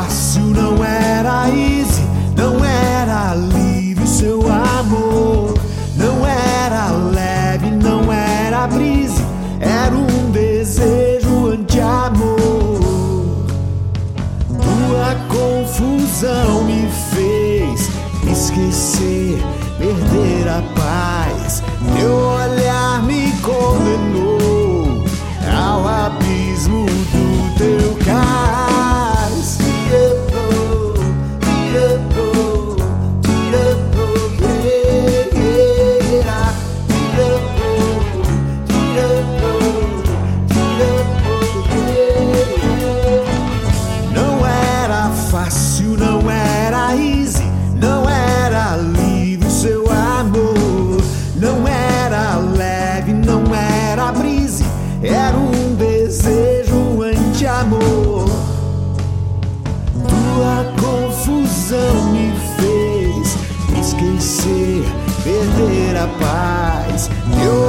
fácil, não era easy, não era livre o seu amor. Não era leve, não era brise, era um desejo anti-amor. Tua confusão me fez esquecer, perder a paz. Teu olhar me condenou era um desejo anti-amor. Tua confusão me fez esquecer, perder a paz. Eu